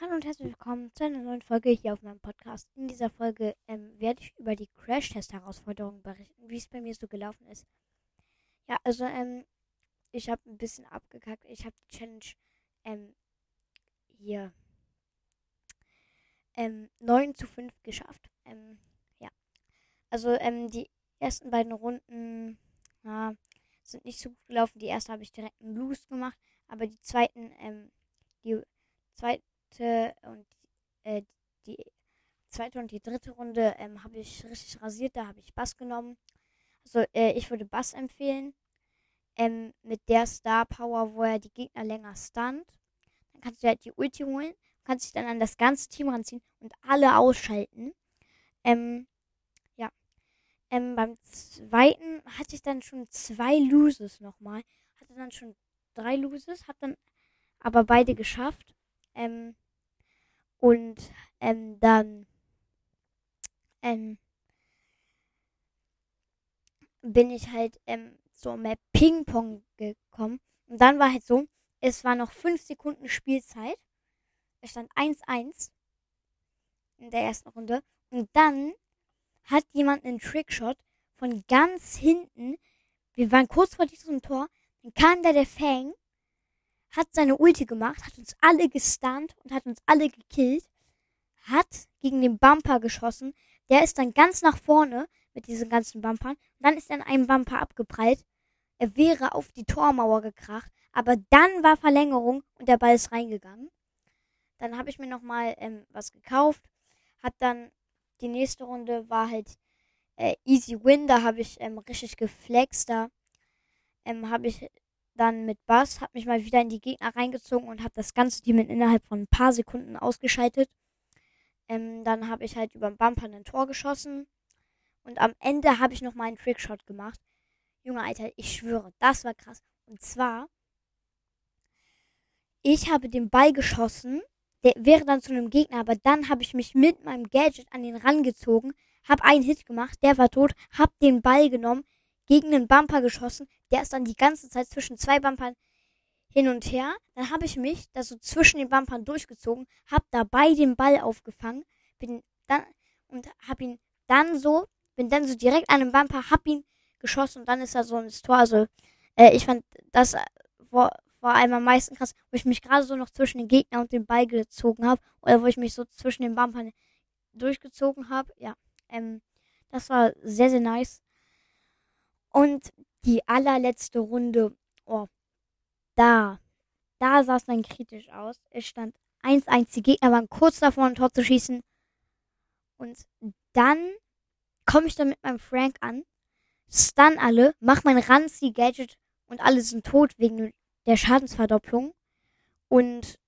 Hallo und herzlich willkommen zu einer neuen Folge hier auf meinem Podcast. In dieser Folge ähm, werde ich über die Crash-Test-Herausforderungen berichten, wie es bei mir so gelaufen ist. Ja, also ähm, ich habe ein bisschen abgekackt. Ich habe die Challenge ähm, hier ähm, 9 zu 5 geschafft. Ähm, ja, also ähm, die ersten beiden Runden ja, sind nicht so gut gelaufen. Die erste habe ich direkt einen Loose gemacht, aber die zweiten, ähm, die zweite und äh, die zweite und die dritte Runde ähm, habe ich richtig rasiert. Da habe ich Bass genommen. Also äh, ich würde Bass empfehlen. Ähm, mit der Star Power, wo er die Gegner länger stunt. Dann kannst du halt die Ulti holen, kannst dich dann an das ganze Team ranziehen und alle ausschalten. Ähm, ja. Ähm, beim zweiten hatte ich dann schon zwei Loses nochmal. Hatte dann schon drei Loses, hat dann aber beide geschafft. Ähm, und ähm, dann ähm, bin ich halt ähm, so mehr Ping-Pong gekommen. Und dann war halt so, es war noch 5 Sekunden Spielzeit. Es stand 1-1 in der ersten Runde. Und dann hat jemand einen Trickshot von ganz hinten. Wir waren kurz vor diesem Tor. Dann kam da der Fang hat seine Ulti gemacht, hat uns alle gestunt und hat uns alle gekillt, hat gegen den Bumper geschossen. Der ist dann ganz nach vorne mit diesen ganzen Bumpern. Dann ist dann ein Bumper abgeprallt. Er wäre auf die Tormauer gekracht, aber dann war Verlängerung und der Ball ist reingegangen. Dann habe ich mir nochmal ähm, was gekauft. Hat dann die nächste Runde war halt äh, Easy Win. Da habe ich ähm, richtig geflext. Da ähm, habe ich dann mit Bass, habe mich mal wieder in die Gegner reingezogen und habe das ganze Team innerhalb von ein paar Sekunden ausgeschaltet. Ähm, dann habe ich halt über den Bumper ein Tor geschossen. Und am Ende habe ich noch mal einen Trickshot gemacht. Junge, Alter, ich schwöre, das war krass. Und zwar, ich habe den Ball geschossen, der wäre dann zu einem Gegner, aber dann habe ich mich mit meinem Gadget an den rangezogen, habe einen Hit gemacht, der war tot, habe den Ball genommen, gegen einen Bumper geschossen. Der ist dann die ganze Zeit zwischen zwei Bumpern hin und her. Dann habe ich mich da so zwischen den Bumpern durchgezogen, habe dabei den Ball aufgefangen, bin dann und habe ihn dann so, bin dann so direkt an den Bumper, hab ihn geschossen und dann ist er so ins Tor. Also äh, ich fand das vor, vor allem am meisten krass, wo ich mich gerade so noch zwischen den Gegner und den Ball gezogen habe oder wo ich mich so zwischen den Bumpern durchgezogen habe. Ja, ähm, das war sehr, sehr nice. Und die allerletzte Runde, oh, da, da sah es dann kritisch aus. Es stand 1-1, die Gegner waren kurz davor, ein Tor zu schießen. Und dann komme ich dann mit meinem Frank an, stun alle, mach mein Ranzi-Gadget und alle sind tot wegen der Schadensverdopplung. Und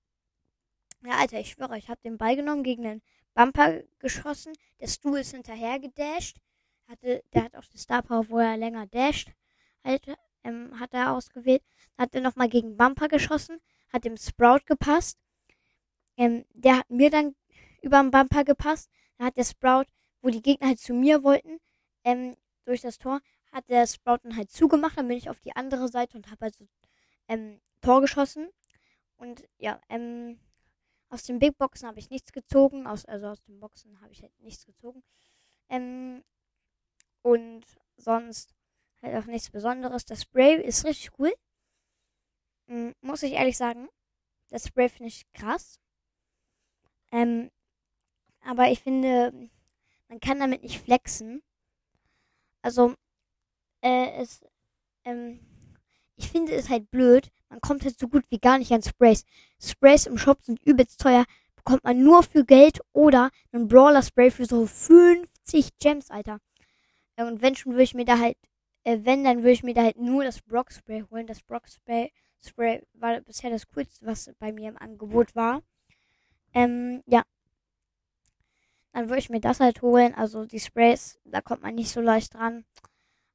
ja, Alter, ich schwöre, ich habe den Ball genommen, gegen den Bumper geschossen. Der Stuhl ist hinterher gedasht hatte, der hat auch die Star Power, wo er länger dasht, halt, ähm, hat er ausgewählt. Hat er nochmal gegen Bumper geschossen, hat dem Sprout gepasst. Ähm, der hat mir dann über den Bumper gepasst. Dann hat der Sprout, wo die Gegner halt zu mir wollten, ähm, durch das Tor, hat der Sprout dann halt zugemacht. Dann bin ich auf die andere Seite und habe halt so ähm, Tor geschossen. Und ja, ähm, aus den Big Boxen habe ich nichts gezogen. Aus, also aus den Boxen habe ich halt nichts gezogen. Ähm, und sonst halt auch nichts Besonderes. Das Spray ist richtig cool. Mhm, muss ich ehrlich sagen. Das Spray finde ich krass. Ähm, aber ich finde, man kann damit nicht flexen. Also, äh, es, ähm, ich finde es halt blöd. Man kommt halt so gut wie gar nicht an Sprays. Sprays im Shop sind übelst teuer. Bekommt man nur für Geld oder einen Brawler Spray für so 50 Gems, Alter. Und wenn schon, würde ich mir da halt, äh, wenn, dann würde ich mir da halt nur das Brock Spray holen. Das Brock Spray, Spray war bisher das coolste, was bei mir im Angebot war. Ähm, ja. Dann würde ich mir das halt holen. Also die Sprays, da kommt man nicht so leicht dran.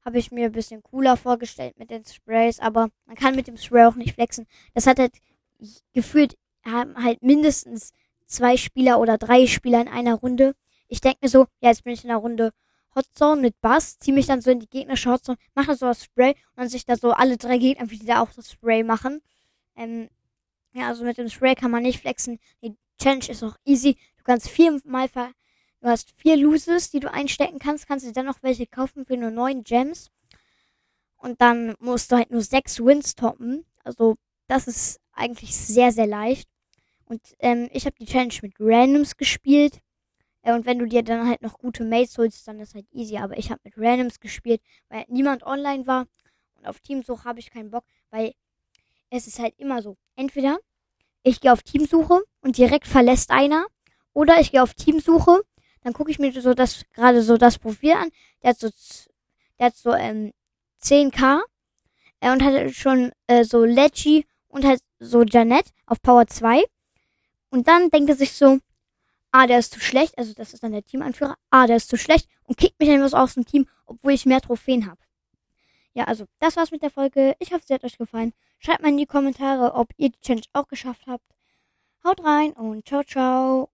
Habe ich mir ein bisschen cooler vorgestellt mit den Sprays, aber man kann mit dem Spray auch nicht flexen. Das hat halt gefühlt, haben halt mindestens zwei Spieler oder drei Spieler in einer Runde. Ich denke mir so, ja, jetzt bin ich in einer Runde Hotzone mit Bass, ziehe mich dann so in die gegnerische Hotzone, mache so das Spray und dann sich da so alle drei Gegner wieder auch das Spray machen. Ähm, Ja, also mit dem Spray kann man nicht flexen. Die Challenge ist auch easy. Du kannst viermal ver Du hast vier Loses, die du einstecken kannst. Kannst du dann noch welche kaufen für nur neun Gems. Und dann musst du halt nur sechs Wins toppen. Also, das ist eigentlich sehr, sehr leicht. Und ähm, ich habe die Challenge mit Randoms gespielt. Äh, und wenn du dir dann halt noch gute Mates holst, dann ist halt easy. Aber ich habe mit Randoms gespielt, weil halt niemand online war. Und auf Teamsuche habe ich keinen Bock, weil es ist halt immer so. Entweder ich gehe auf Teamsuche und direkt verlässt einer. Oder ich gehe auf Teamsuche dann gucke ich mir so das gerade so das Profil an. Der hat so, der hat so ähm, 10k äh, und hat schon äh, so Leggy und halt so Janet auf Power 2. Und dann denkt er sich so, ah, der ist zu schlecht, also das ist dann der Teamanführer, ah, der ist zu schlecht und kickt mich dann was aus dem Team, obwohl ich mehr Trophäen habe. Ja, also das war's mit der Folge. Ich hoffe, sie hat euch gefallen. Schreibt mal in die Kommentare, ob ihr die Challenge auch geschafft habt. Haut rein und ciao, ciao.